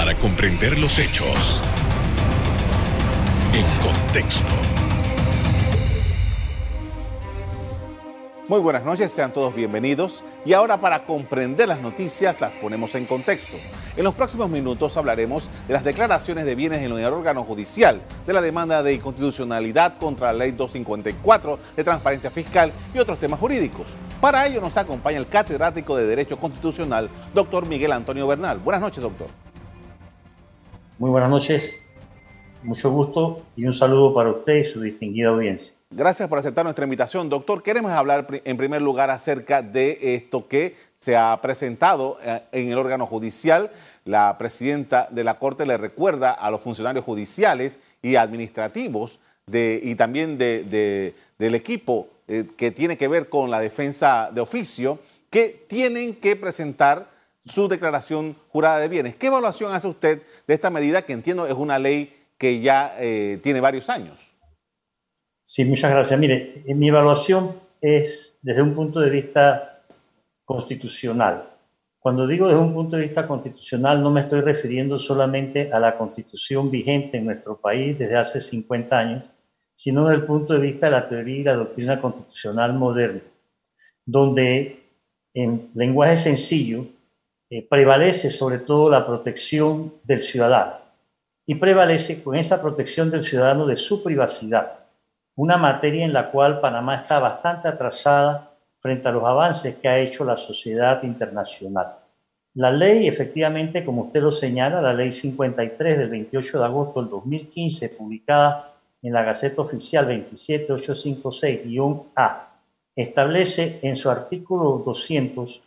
para comprender los hechos en contexto. Muy buenas noches, sean todos bienvenidos. Y ahora para comprender las noticias las ponemos en contexto. En los próximos minutos hablaremos de las declaraciones de bienes en el órgano judicial, de la demanda de inconstitucionalidad contra la ley 254 de transparencia fiscal y otros temas jurídicos. Para ello nos acompaña el catedrático de Derecho Constitucional, doctor Miguel Antonio Bernal. Buenas noches, doctor. Muy buenas noches, mucho gusto y un saludo para usted y su distinguida audiencia. Gracias por aceptar nuestra invitación. Doctor, queremos hablar en primer lugar acerca de esto que se ha presentado eh, en el órgano judicial. La presidenta de la Corte le recuerda a los funcionarios judiciales y administrativos y también de, del equipo eh, que tiene que ver con la defensa de oficio que tienen que presentar su declaración jurada de bienes. ¿Qué evaluación hace usted de esta medida que entiendo es una ley que ya eh, tiene varios años? Sí, muchas gracias. Mire, mi evaluación es desde un punto de vista constitucional. Cuando digo desde un punto de vista constitucional, no me estoy refiriendo solamente a la constitución vigente en nuestro país desde hace 50 años, sino desde el punto de vista de la teoría y la doctrina constitucional moderna, donde en lenguaje sencillo eh, prevalece sobre todo la protección del ciudadano y prevalece con esa protección del ciudadano de su privacidad una materia en la cual Panamá está bastante atrasada frente a los avances que ha hecho la sociedad internacional. La ley, efectivamente, como usted lo señala, la ley 53 del 28 de agosto del 2015, publicada en la Gaceta Oficial 27856-A, establece en su artículo 200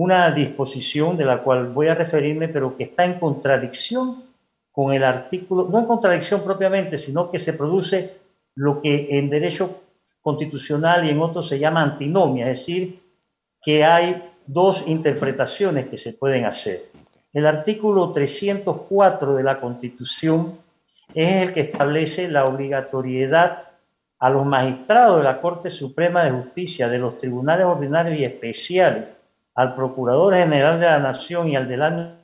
una disposición de la cual voy a referirme, pero que está en contradicción con el artículo, no en contradicción propiamente, sino que se produce lo que en derecho constitucional y en otros se llama antinomia, es decir, que hay dos interpretaciones que se pueden hacer. El artículo 304 de la Constitución es el que establece la obligatoriedad a los magistrados de la Corte Suprema de Justicia, de los tribunales ordinarios y especiales, al Procurador General de la Nación y al de la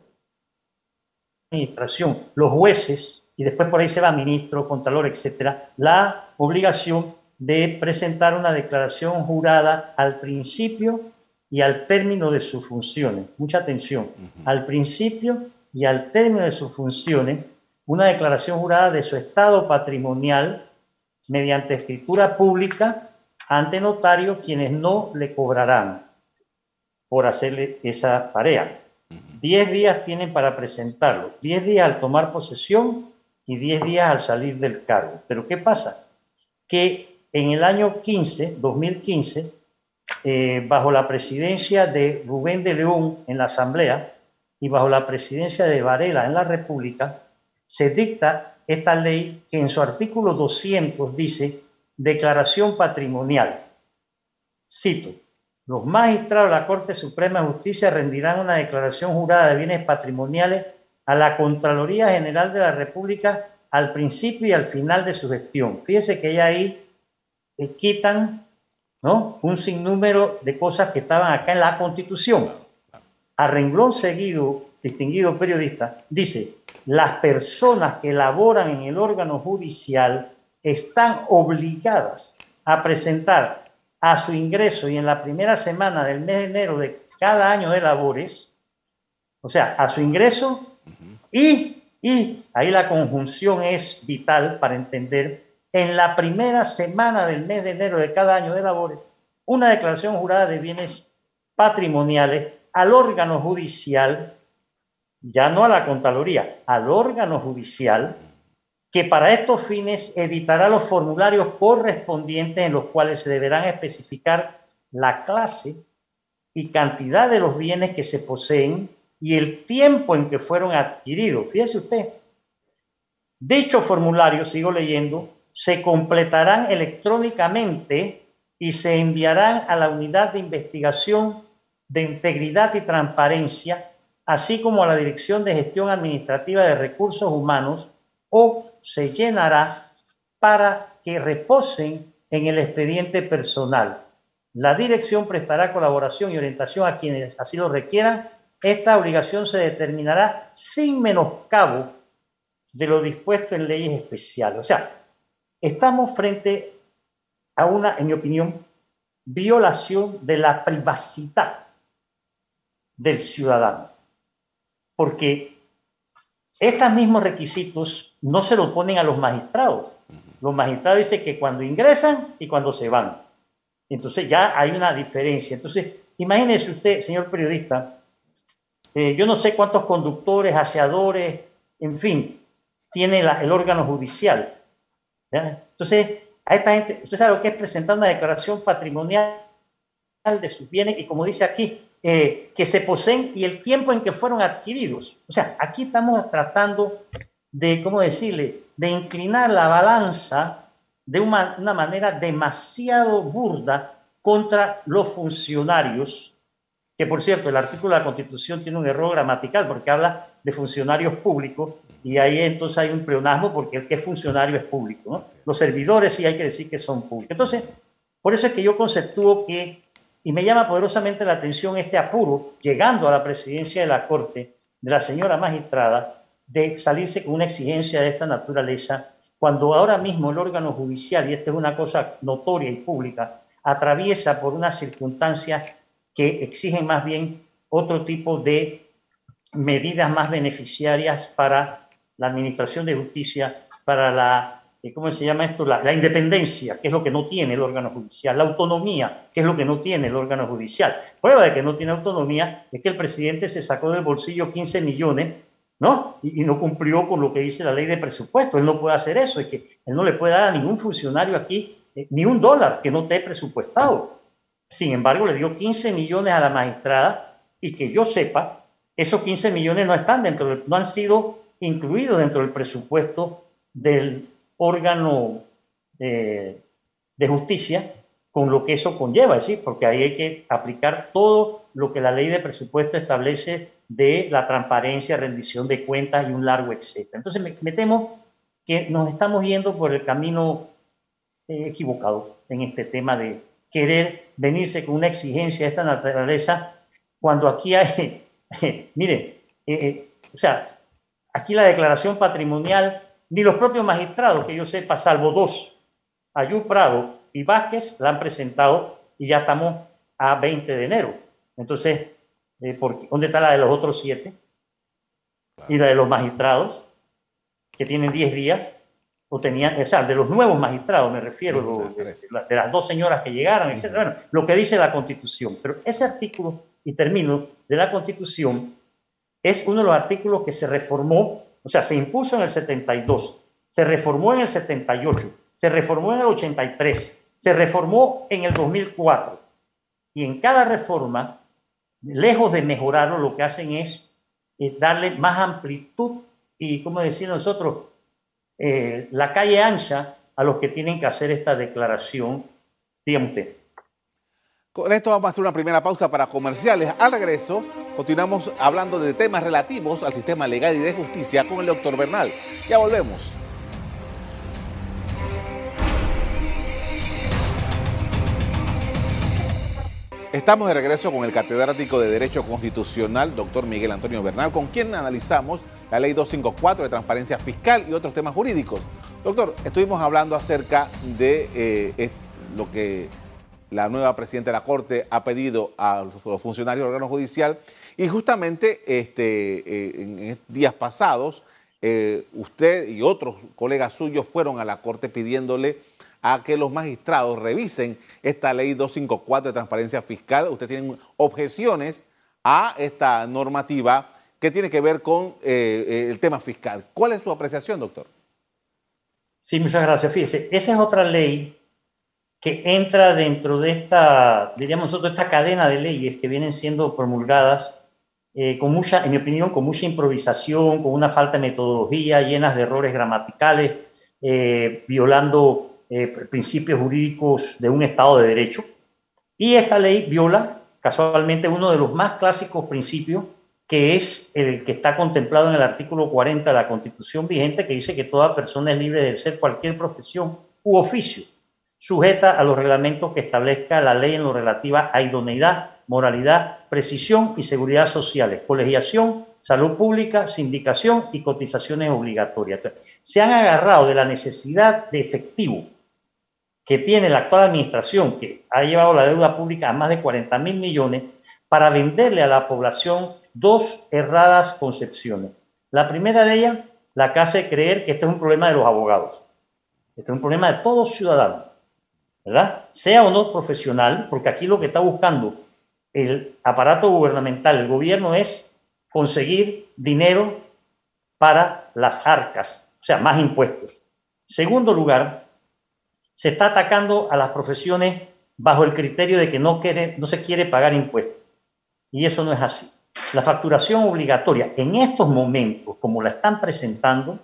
Administración, los jueces, y después por ahí se va ministro, contralor, etcétera, la obligación de presentar una declaración jurada al principio y al término de sus funciones. Mucha atención. Al principio y al término de sus funciones, una declaración jurada de su estado patrimonial mediante escritura pública ante notario quienes no le cobrarán por hacerle esa tarea. Diez días tienen para presentarlo. Diez días al tomar posesión y 10 días al salir del cargo. Pero ¿qué pasa? Que en el año 15, 2015, eh, bajo la presidencia de Rubén de León en la Asamblea y bajo la presidencia de Varela en la República, se dicta esta ley que en su artículo 200 dice declaración patrimonial. Cito, los magistrados de la Corte Suprema de Justicia rendirán una declaración jurada de bienes patrimoniales a la Contraloría General de la República al principio y al final de su gestión. Fíjese que ya ahí eh, quitan ¿no? un sinnúmero de cosas que estaban acá en la Constitución. A renglón seguido, distinguido periodista, dice, las personas que laboran en el órgano judicial están obligadas a presentar a su ingreso y en la primera semana del mes de enero de cada año de labores, o sea, a su ingreso y, y ahí la conjunción es vital para entender, en la primera semana del mes de enero de cada año de labores, una declaración jurada de bienes patrimoniales al órgano judicial, ya no a la Contraloría, al órgano judicial, que para estos fines editará los formularios correspondientes en los cuales se deberán especificar la clase y cantidad de los bienes que se poseen y el tiempo en que fueron adquiridos. Fíjese usted. Dicho formulario, sigo leyendo, se completarán electrónicamente y se enviarán a la unidad de investigación de integridad y transparencia, así como a la Dirección de Gestión Administrativa de Recursos Humanos, o se llenará para que reposen en el expediente personal. La dirección prestará colaboración y orientación a quienes así lo requieran esta obligación se determinará sin menoscabo de lo dispuesto en leyes especiales. O sea, estamos frente a una, en mi opinión, violación de la privacidad del ciudadano. Porque estos mismos requisitos no se lo ponen a los magistrados. Los magistrados dicen que cuando ingresan y cuando se van. Entonces ya hay una diferencia. Entonces, imagínese usted, señor periodista, eh, yo no sé cuántos conductores, aseadores, en fin, tiene el órgano judicial. Entonces, a esta gente, usted sabe lo que es presentar una declaración patrimonial de sus bienes y como dice aquí, eh, que se poseen y el tiempo en que fueron adquiridos. O sea, aquí estamos tratando de, ¿cómo decirle?, de inclinar la balanza de una, una manera demasiado burda contra los funcionarios, que por cierto, el artículo de la Constitución tiene un error gramatical porque habla de funcionarios públicos y ahí entonces hay un pleonasmo porque el que es funcionario es público. ¿no? Los servidores sí hay que decir que son públicos. Entonces, por eso es que yo conceptúo que, y me llama poderosamente la atención este apuro, llegando a la presidencia de la Corte, de la señora magistrada, de salirse con una exigencia de esta naturaleza, cuando ahora mismo el órgano judicial, y esta es una cosa notoria y pública, atraviesa por unas circunstancias que exigen más bien otro tipo de medidas más beneficiarias para la administración de justicia, para la, ¿cómo se llama esto? La, independencia, que es lo que no tiene el órgano judicial, la autonomía, que es lo que no tiene el órgano judicial. Prueba de que no tiene autonomía es que el presidente se sacó del bolsillo 15 millones, ¿no? Y, no cumplió con lo que dice la ley de presupuesto. Él no puede hacer eso, es que él no le puede dar a ningún funcionario aquí eh, ni un dólar que no esté presupuestado. Sin embargo, le dio 15 millones a la magistrada y que yo sepa, esos 15 millones no están dentro, no han sido incluido dentro del presupuesto del órgano eh, de justicia con lo que eso conlleva, ¿sí? porque ahí hay que aplicar todo lo que la ley de presupuesto establece de la transparencia, rendición de cuentas y un largo etcétera. Entonces me, temo que nos estamos yendo por el camino eh, equivocado en este tema de querer venirse con una exigencia de esta naturaleza cuando aquí hay, mire, eh, o sea, Aquí la declaración patrimonial, ni los propios magistrados, que yo sepa, salvo dos, Ayú Prado y Vázquez, la han presentado y ya estamos a 20 de enero. Entonces, eh, ¿dónde está la de los otros siete? Y la de los magistrados, que tienen 10 días, o tenían, o sea, de los nuevos magistrados me refiero, de, las dos señoras que llegaron, etc. Bueno, lo que dice la Constitución. Pero ese artículo, y termino, de la Constitución, es uno de los artículos que se reformó, o sea, se impuso en el 72, se reformó en el 78, se reformó en el 83, se reformó en el 2004. Y en cada reforma, lejos de mejorarlo, lo que hacen es, darle más amplitud y, como decía nosotros, eh, la calle ancha a los que tienen que hacer esta declaración. Dígame usted. Con esto vamos a hacer una primera pausa para comerciales. Al regreso, continuamos hablando de temas relativos al sistema legal y de justicia con el doctor Bernal. Ya volvemos. Estamos de regreso con el catedrático de Derecho Constitucional, doctor Miguel Antonio Bernal, con quien analizamos la ley 254 de transparencia fiscal y otros temas jurídicos. Doctor, estuvimos hablando acerca de eh, lo que la nueva presidenta de la Corte ha pedido a los funcionarios del órgano judicial y justamente este, eh, en días pasados eh, usted y otros colegas suyos fueron a la Corte pidiéndole a que los magistrados revisen esta ley 254 de transparencia fiscal. Usted tiene objeciones a esta normativa que tiene que ver con eh, el tema fiscal. ¿Cuál es su apreciación, doctor? Sí, muchas gracias. Fíjese, esa es otra ley que entra dentro de esta, diríamos nosotros, esta cadena de leyes que vienen siendo promulgadas eh, con mucha, en mi opinión, con mucha improvisación, con una falta de metodología, llenas de errores gramaticales, eh, violando eh, principios jurídicos de un Estado de Derecho. Y esta ley viola casualmente uno de los más clásicos principios, que es el que está contemplado en el artículo 40 de la Constitución vigente, que dice que toda persona es libre de ejercer cualquier profesión u oficio sujeta a los reglamentos que establezca la ley en lo relativa a idoneidad moralidad, precisión y seguridad sociales, colegiación, salud pública, sindicación y cotizaciones obligatorias. Se han agarrado de la necesidad de efectivo que tiene la actual administración, que ha llevado la deuda pública a más de 40 mil millones, para venderle a la población dos erradas concepciones. La primera de ellas, la que hace creer que este es un problema de los abogados. Este es un problema de todo ciudadano, ¿verdad? Sea o no profesional, porque aquí lo que está buscando el aparato gubernamental, el gobierno, es conseguir dinero para las arcas, o sea, más impuestos. Segundo lugar, se está atacando a las profesiones bajo el criterio de que no, quiere, no se quiere pagar impuestos. Y eso no es así. La facturación obligatoria en estos momentos, como la están presentando,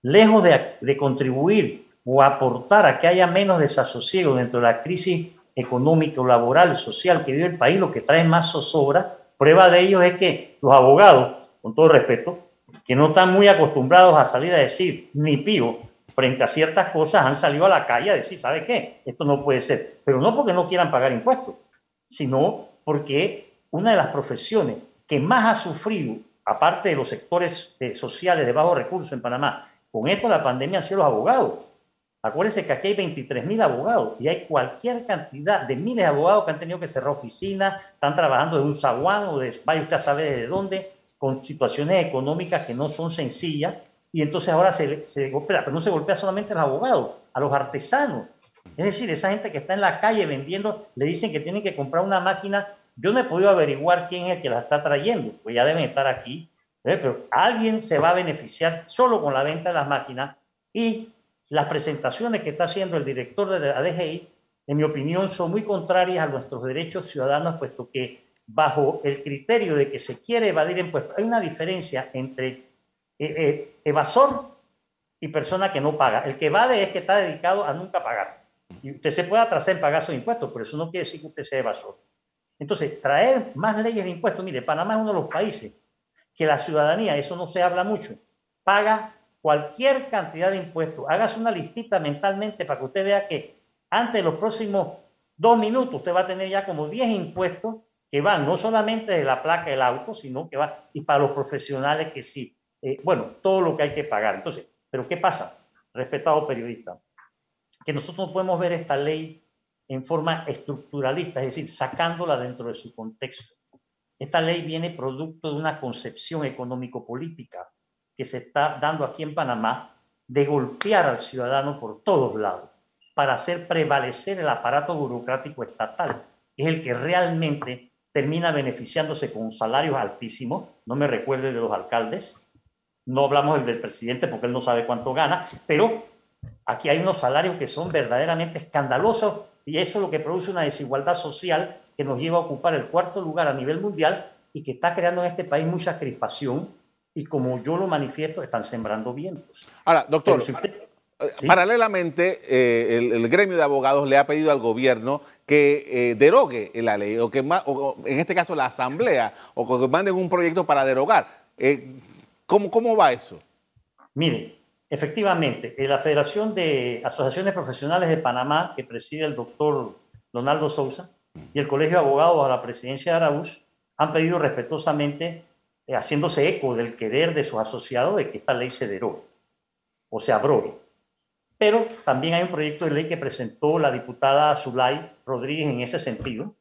lejos de, contribuir o aportar a que haya menos desasosiego dentro de la crisis económica, laboral, social que vive el país, lo que trae más zozobra, prueba de ello es que los abogados, con todo respeto, que no están muy acostumbrados a salir a decir ni pío frente a ciertas cosas, han salido a la calle a decir, ¿sabe qué? Esto no puede ser. Pero no porque no quieran pagar impuestos, sino porque una de las profesiones que más ha sufrido, aparte de los sectores eh, sociales de bajo recursos en Panamá, con esto la pandemia han sido los abogados. Acuérdense que aquí hay 23 mil abogados y hay cualquier cantidad de miles de abogados que han tenido que cerrar oficinas, están trabajando de un zaguán o de vaya usted a saber de dónde, con situaciones económicas que no son sencillas. Y entonces ahora se, se golpea, pero no se golpea solamente a los abogados, a los artesanos. Es decir, esa gente que está en la calle vendiendo, le dicen que tienen que comprar una máquina yo no he podido averiguar quién es el que la está trayendo, pues ya deben estar aquí, ¿eh? pero alguien se va a beneficiar solo con la venta de las máquinas y las presentaciones que está haciendo el director de la DGI, en mi opinión, son muy contrarias a nuestros derechos ciudadanos, puesto que bajo el criterio de que se quiere evadir impuestos, hay una diferencia entre eh, eh, evasor y persona que no paga. El que evade es que está dedicado a nunca pagar. Y usted se puede atrasar en pagar sus impuestos, pero eso no quiere decir que usted sea evasor. Entonces, traer más leyes de impuestos, mire, Panamá es uno de los países que la ciudadanía, eso no se habla mucho, paga cualquier cantidad de impuestos. Hágase una listita mentalmente para que usted vea que antes de los próximos dos minutos usted va a tener ya como 10 impuestos que van no solamente de la placa del auto, sino que van, y para los profesionales que sí, eh, bueno, todo lo que hay que pagar. Entonces, ¿pero qué pasa, respetado periodista? Que nosotros no podemos ver esta ley en forma estructuralista, es decir, sacándola dentro de su contexto. Esta ley viene producto de una concepción económico-política que se está dando aquí en Panamá de golpear al ciudadano por todos lados para hacer prevalecer el aparato burocrático estatal, que es el que realmente termina beneficiándose con salarios altísimos. No me recuerde de los alcaldes, no hablamos del presidente porque él no sabe cuánto gana, pero aquí hay unos salarios que son verdaderamente escandalosos y eso es lo que produce una desigualdad social que nos lleva a ocupar el cuarto lugar a nivel mundial y que está creando en este país mucha crispación y como yo lo manifiesto, están sembrando vientos. Ahora, doctor, eh, paralelamente, eh, el, gremio de abogados le ha pedido al gobierno que eh, derogue la ley, o que en este caso la asamblea, o que manden un proyecto para derogar. ¿cómo, ¿Cómo va eso? Mire, Efectivamente, la Federación de Asociaciones Profesionales de Panamá, que preside el doctor Donaldo Sousa, y el Colegio de Abogados a la presidencia de Araúz, han pedido respetuosamente, haciéndose eco del querer de sus asociados, de que esta ley se derogue o se abrogue. Pero también hay un proyecto de ley que presentó la diputada Zulay Rodríguez en ese sentido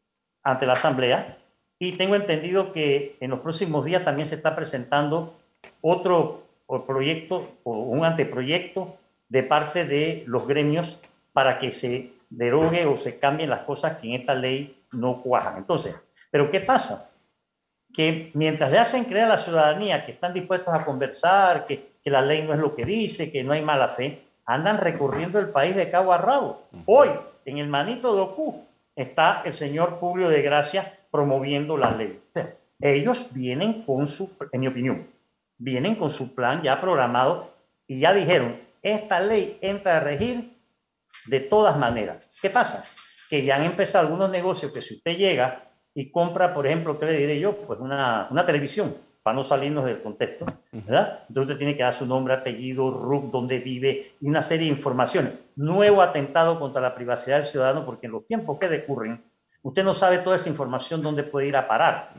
ante la Asamblea, y tengo entendido que en los próximos días también se está presentando otro proyecto o un anteproyecto de parte de los gremios para que se derogue o se cambien las cosas que en esta ley no cuajan. Entonces, ¿pero qué pasa? Que mientras le hacen creer a la ciudadanía que están dispuestos a conversar, que, que la ley no es lo que dice, que no hay mala fe, andan recorriendo el país de cabo a rabo. Hoy, en el manito de Ocu, está el señor Publio de Gracia promoviendo la ley. O sea, ellos vienen con su, en mi opinión, vienen con su plan ya programado y ya dijeron, esta ley entra a regir de todas maneras. ¿Qué pasa? Que ya han empezado algunos negocios que si usted llega y compra, por ejemplo, ¿qué le diré yo? Pues una, una televisión, para no salirnos del contexto, ¿verdad? Entonces usted tiene que dar su nombre, apellido, RUC, dónde vive y una serie de informaciones. Nuevo atentado contra la privacidad del ciudadano porque en los tiempos que decurren, usted no sabe toda esa información dónde puede ir a parar.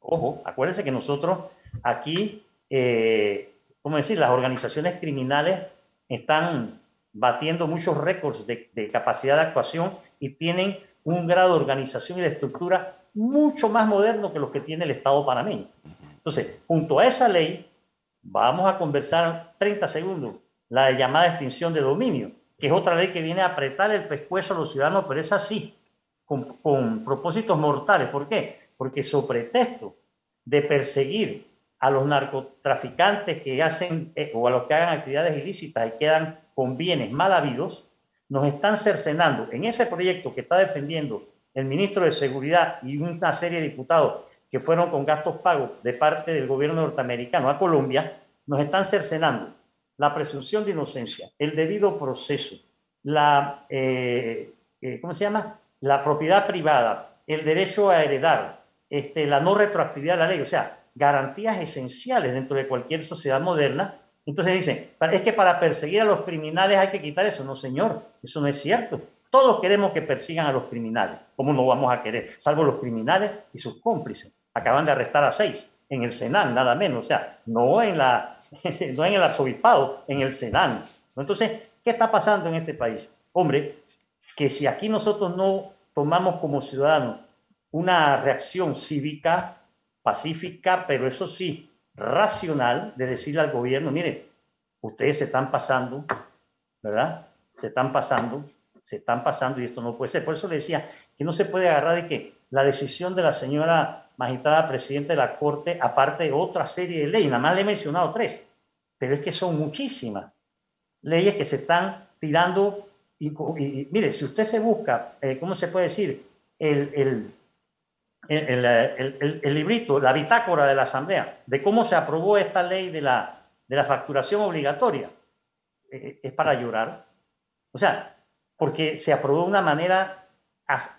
Ojo, acuérdense que nosotros aquí, eh, ¿cómo decir? Las organizaciones criminales están batiendo muchos récords de, de capacidad de actuación y tienen un grado de organización y de estructura mucho más moderno que los que tiene el Estado panameño. Entonces, junto a esa ley, vamos a conversar 30 segundos, la llamada extinción de dominio, que es otra ley que viene a apretar el pescuezo a los ciudadanos, pero es así, con, con propósitos mortales. ¿Por qué? Porque sobre pretexto de perseguir a los narcotraficantes que hacen eh, o a los que hagan actividades ilícitas y quedan con bienes mal habidos, nos están cercenando en ese proyecto que está defendiendo el ministro de Seguridad y una serie de diputados que fueron con gastos pagos de parte del gobierno norteamericano a Colombia, nos están cercenando la presunción de inocencia, el debido proceso, la, eh, eh, ¿cómo se llama? La propiedad privada, el derecho a heredar, este, la no retroactividad de la ley, o sea, garantías esenciales dentro de cualquier sociedad moderna. Entonces dicen, es que para perseguir a los criminales hay que quitar eso. No, señor, eso no es cierto. Todos queremos que persigan a los criminales. ¿Cómo no vamos a querer? Salvo los criminales y sus cómplices. Acaban de arrestar a seis en el Senan, nada menos. O sea, no en, la, no en el arzobispado, en el Senan. Entonces, ¿qué está pasando en este país? Hombre, que si aquí nosotros no tomamos como ciudadanos una reacción cívica, pacífica, pero eso sí, racional, de decirle al gobierno, mire, ustedes se están pasando, ¿verdad? Se están pasando, se están pasando y esto no puede ser. Por eso le decía que no se puede agarrar de que la decisión de la señora magistrada presidenta de la Corte, aparte de otra serie de leyes, nada más le he mencionado tres, pero es que son muchísimas leyes que se están tirando. Y, mire, si usted se busca, eh, ¿cómo se puede decir? El, el, el, el, librito, la bitácora de la Asamblea, de cómo se aprobó esta ley de la, de la facturación obligatoria, eh, es para llorar. O sea, porque se aprobó de una manera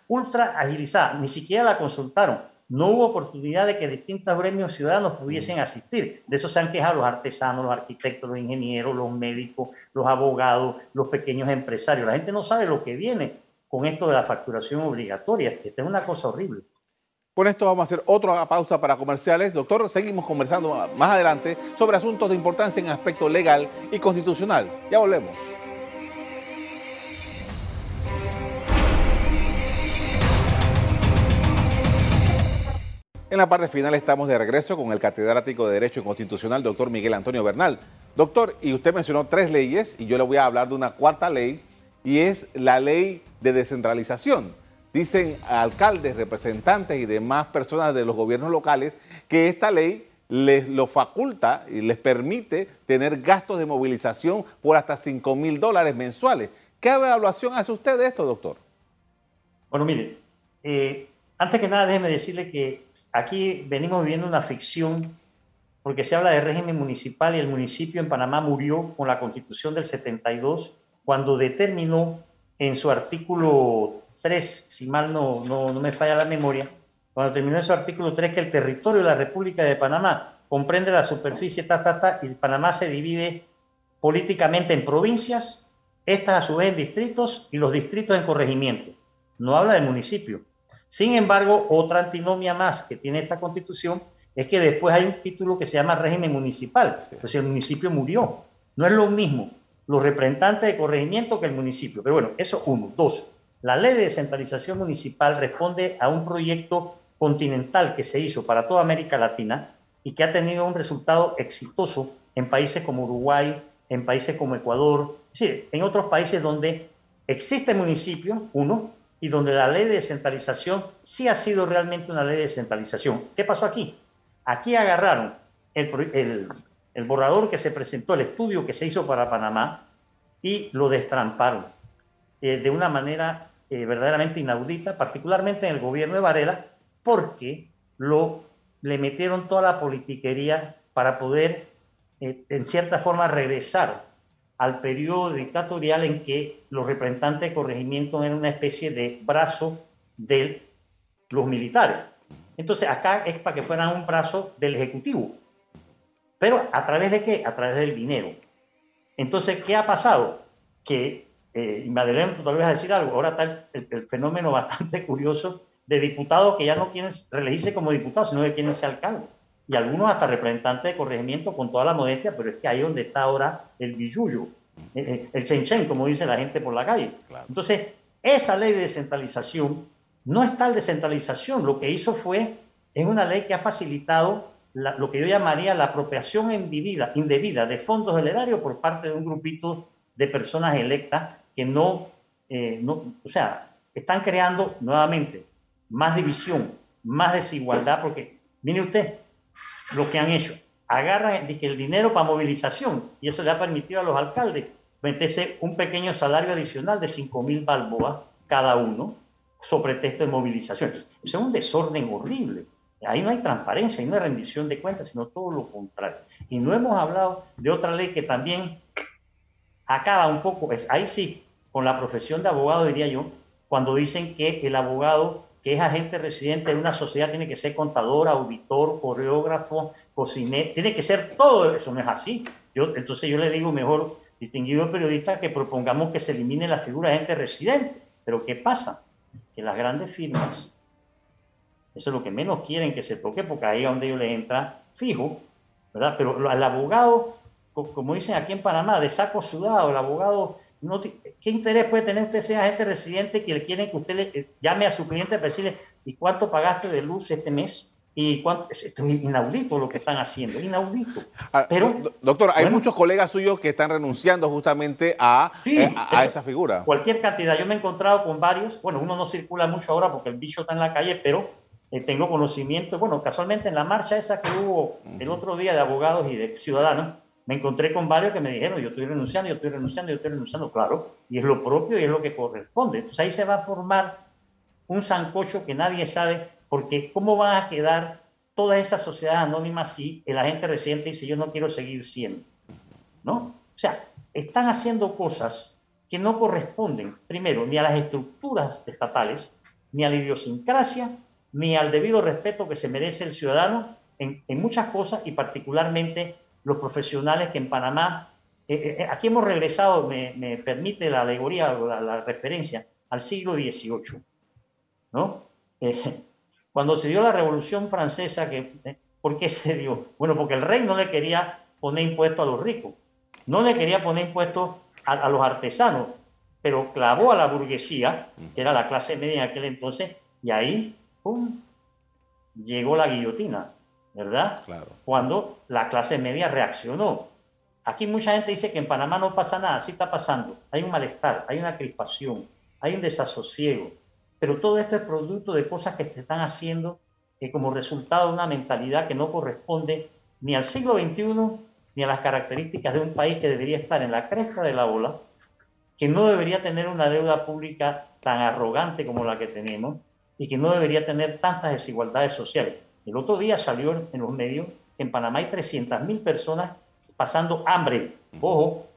ultra agilizada, ni siquiera la consultaron. No hubo oportunidad de que distintos gremios ciudadanos pudiesen asistir. De eso se han quejado los artesanos, los arquitectos, los ingenieros, los médicos, los abogados, los pequeños empresarios. La gente no sabe lo que viene con esto de la facturación obligatoria. Esta es una cosa horrible. Con esto vamos a hacer otra pausa para comerciales. Doctor, seguimos conversando más adelante sobre asuntos de importancia en aspecto legal y constitucional. Ya volvemos. En la parte final estamos de regreso con el catedrático de Derecho Constitucional, doctor Miguel Antonio Bernal. Doctor, y usted mencionó tres leyes y yo le voy a hablar de una cuarta ley y es la ley de descentralización. Dicen alcaldes, representantes y demás personas de los gobiernos locales que esta ley les lo faculta y les permite tener gastos de movilización por hasta 5 mil dólares mensuales. ¿Qué evaluación hace usted de esto, doctor? Bueno, mire, eh, antes que nada déjeme decirle que aquí venimos viviendo una ficción porque se habla de régimen municipal y el municipio en Panamá murió con la constitución del 72 cuando determinó en su artículo 3, si mal no, no, me falla la memoria, cuando terminó en su artículo 3 que el territorio de la República de Panamá comprende la superficie, ta, ta, ta, y Panamá se divide políticamente en provincias, estas a su vez en distritos y los distritos en corregimiento. No habla de municipio. Sin embargo, otra antinomia más que tiene esta constitución es que después hay un título que se llama régimen municipal. Entonces el municipio murió. No es lo mismo los representantes de corregimiento que el municipio. Pero bueno, eso uno. Dos, la ley de descentralización municipal responde a un proyecto continental que se hizo para toda América Latina y que ha tenido un resultado exitoso en países como Uruguay, en países como Ecuador, sí, en otros países donde existe municipio, uno, y donde la ley de descentralización sí ha sido realmente una ley de descentralización. ¿Qué pasó aquí? Aquí agarraron el, borrador que se presentó, el estudio que se hizo para Panamá, y lo destramparon eh, de una manera eh, verdaderamente inaudita, particularmente en el gobierno de Varela, porque lo, le metieron toda la politiquería para poder, eh, en cierta forma, regresar al periodo dictatorial en que los representantes de corregimiento eran una especie de brazo de los militares. Entonces acá es para que fueran un brazo del Ejecutivo. Pero ¿a través de qué? A través del dinero. Entonces, ¿qué ha pasado? Que, eh, y me adelanto tal vez a decir algo, ahora está el, el fenómeno bastante curioso de diputados que ya no quieren reelegirse como diputados, sino que quieren ser alcalde. Y algunos hasta representantes de corregimiento con toda la modestia, pero es que ahí donde está ahora el billuyo, eh, eh, el chen como dice la gente por la calle. Entonces, esa ley de descentralización no es tal descentralización, lo que hizo fue, es una ley que ha facilitado lo que yo llamaría la apropiación indebida, indebida de fondos del erario por parte de un grupito de personas electas que no, eh, no, o sea, están creando nuevamente más división, más desigualdad, porque mire usted lo que han hecho. Agarran el dinero para movilización y eso le ha permitido a los alcaldes meterse un pequeño salario adicional de 5 mil balboas cada uno sobre texto de movilización. Eso es un desorden horrible. Ahí no hay transparencia, ahí no hay rendición de cuentas, sino todo lo contrario. Y no hemos hablado de otra ley que también acaba un poco, es, ahí sí, con la profesión de abogado, diría yo, cuando dicen que el abogado que es agente residente de una sociedad tiene que ser contador, auditor, coreógrafo, cocinero, tiene que ser todo eso, no es así. Yo, entonces yo le digo mejor, distinguido periodista, que propongamos que se elimine la figura de agente residente. Pero ¿qué pasa? Que las grandes firmas, eso es lo que menos quieren que se toque, porque ahí es donde ellos les entra fijo, ¿verdad? Pero al abogado, como dicen aquí en Panamá, de saco sudado, el abogado ¿Qué interés puede tener usted ser agente residente que le quieren que usted le eh, llame a su cliente para decirle, ¿y cuánto pagaste de luz este mes? Y cuánto, esto es inaudito lo que están haciendo, inaudito. Ah, Pero, doctor, hay muchos colegas suyos que están renunciando justamente a, eh, a, esa figura. Cualquier cantidad. Yo me he encontrado con varios, bueno, uno no circula mucho ahora porque el bicho está en la calle, pero eh, tengo conocimiento, bueno, casualmente en la marcha esa que hubo el otro día de abogados y de ciudadanos, me encontré con varios que me dijeron, yo estoy renunciando, yo estoy renunciando, yo estoy renunciando, claro, y es lo propio y es lo que corresponde. Entonces ahí se va a formar un sancocho que nadie sabe, porque ¿cómo van a quedar todas esas sociedades anónimas si el agente residente dice yo no quiero seguir siendo? ¿No? O sea, están haciendo cosas que no corresponden, primero, ni a las estructuras estatales, ni a la idiosincrasia, ni al debido respeto que se merece el ciudadano en, en muchas cosas y particularmente los profesionales que en Panamá, eh, eh, eh, aquí hemos regresado, me, permite la alegoría o la, referencia, al siglo XVIII. ¿no? cuando se dio la Revolución Francesa, que, ¿por qué se dio? Bueno, porque el rey no le quería poner impuestos a los ricos, no le quería poner impuestos a, los artesanos, pero clavó a la burguesía, que era la clase media en aquel entonces, y ahí, ¡pum!, llegó la guillotina. ¿Verdad? Claro. Cuando la clase media reaccionó. Aquí mucha gente dice que en Panamá no pasa nada, sí está pasando. Hay un malestar, hay una crispación, hay un desasosiego. Pero todo esto es producto de cosas que se están haciendo que como resultado de una mentalidad que no corresponde ni al siglo XXI ni a las características de un país que debería estar en la cresta de la ola, que no debería tener una deuda pública tan arrogante como la que tenemos y que no debería tener tantas desigualdades sociales. El otro día salió en los medios que en Panamá hay 300.000 personas pasando hambre. Ojo.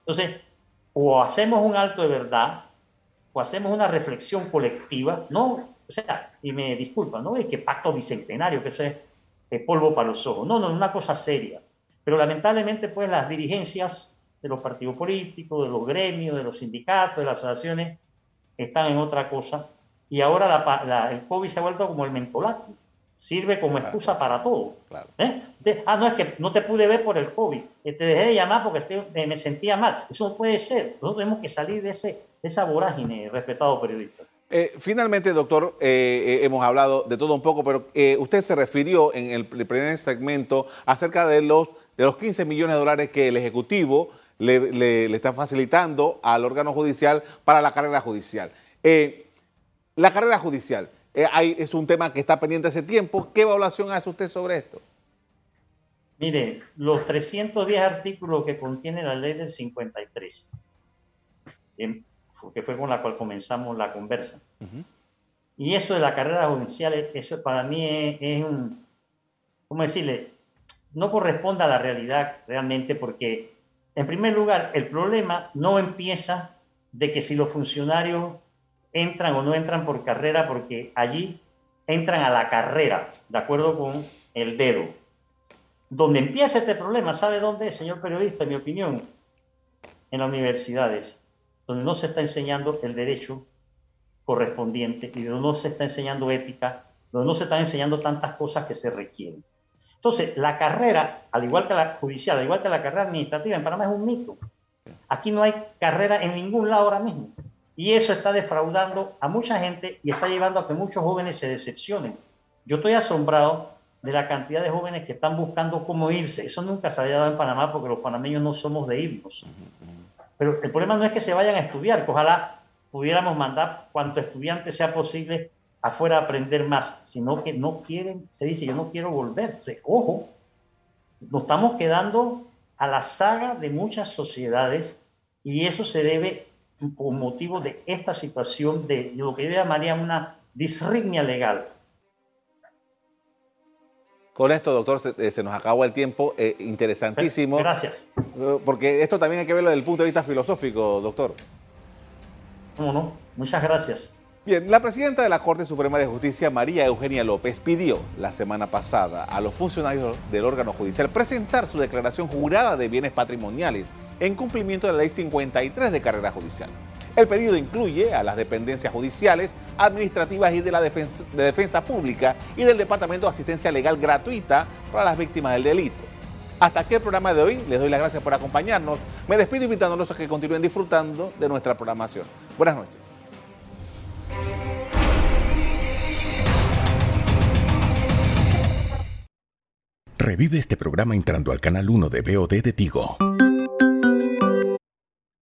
Entonces, o hacemos un alto de verdad, o hacemos una reflexión colectiva, no, o sea, y me disculpa, no es que pacto bicentenario, que eso es, polvo para los ojos, no, no, es una cosa seria. Pero lamentablemente, pues las dirigencias de los partidos políticos, de los gremios, de los sindicatos, de las asociaciones, están en otra cosa. Y ahora el COVID se ha vuelto como el mentolato sirve como excusa para todo. ¿eh? ah, no, es que no te pude ver por el COVID, te dejé de llamar porque me sentía mal. Eso no puede ser. Nosotros tenemos que salir de, ese, esa vorágine, respetado periodista. Eh, finalmente, doctor, eh, hemos hablado de todo un poco, pero usted se refirió en el, primer segmento acerca de los, de los 15 millones de dólares que el Ejecutivo le, le está facilitando al órgano judicial para la carrera judicial. la carrera judicial, eh, es un tema que está pendiente hace tiempo. ¿Qué evaluación hace usted sobre esto? Mire, los 310 artículos que contiene la ley del 53, que fue con la cual comenzamos la conversa. Y eso de la carrera judicial, eso para mí es, un, ¿cómo decirle? No corresponde a la realidad realmente porque, en primer lugar, el problema no empieza de que si los funcionarios entran o no entran por carrera porque allí entran a la carrera, de acuerdo con el dedo. Donde empieza este problema, ¿sabe dónde, señor periodista, en mi opinión? En las universidades, donde no se está enseñando el derecho correspondiente y donde no se está enseñando ética, donde no se están enseñando tantas cosas que se requieren. Entonces, la carrera, al igual que la judicial, al igual que la carrera administrativa en Panamá es un mito. Aquí no hay carrera en ningún lado ahora mismo. Y eso está defraudando a mucha gente y está llevando a que muchos jóvenes se decepcionen. Yo estoy asombrado de la cantidad de jóvenes que están buscando cómo irse. Eso nunca se había dado en Panamá porque los panameños no somos de irnos. Pero el problema no es que se vayan a estudiar, que ojalá pudiéramos mandar cuanto estudiante sea posible afuera a aprender más, sino que no quieren, se dice, yo no quiero volver. ojo, nos estamos quedando a la saga de muchas sociedades y eso se debe por motivo de esta situación de lo que yo llamaría una disritmia legal. Con esto, doctor, se, eh, nos acabó el tiempo. Eh, interesantísimo. Gracias. Eh, porque esto también hay que verlo desde el punto de vista filosófico, doctor. No, no. Muchas gracias. Bien, la presidenta de la Corte Suprema de Justicia, María Eugenia López, pidió la semana pasada a los funcionarios del órgano judicial presentar su declaración jurada de bienes patrimoniales en cumplimiento de la Ley 53 de Carrera Judicial. El pedido incluye a las dependencias judiciales, administrativas y de la defensa, de defensa pública y del Departamento de Asistencia Legal Gratuita para las víctimas del delito. Hasta aquí el programa de hoy. Les doy las gracias por acompañarnos. Me despido invitándolos a que continúen disfrutando de nuestra programación. Buenas noches. Revive este programa entrando al canal 1 de BOD de Tigo.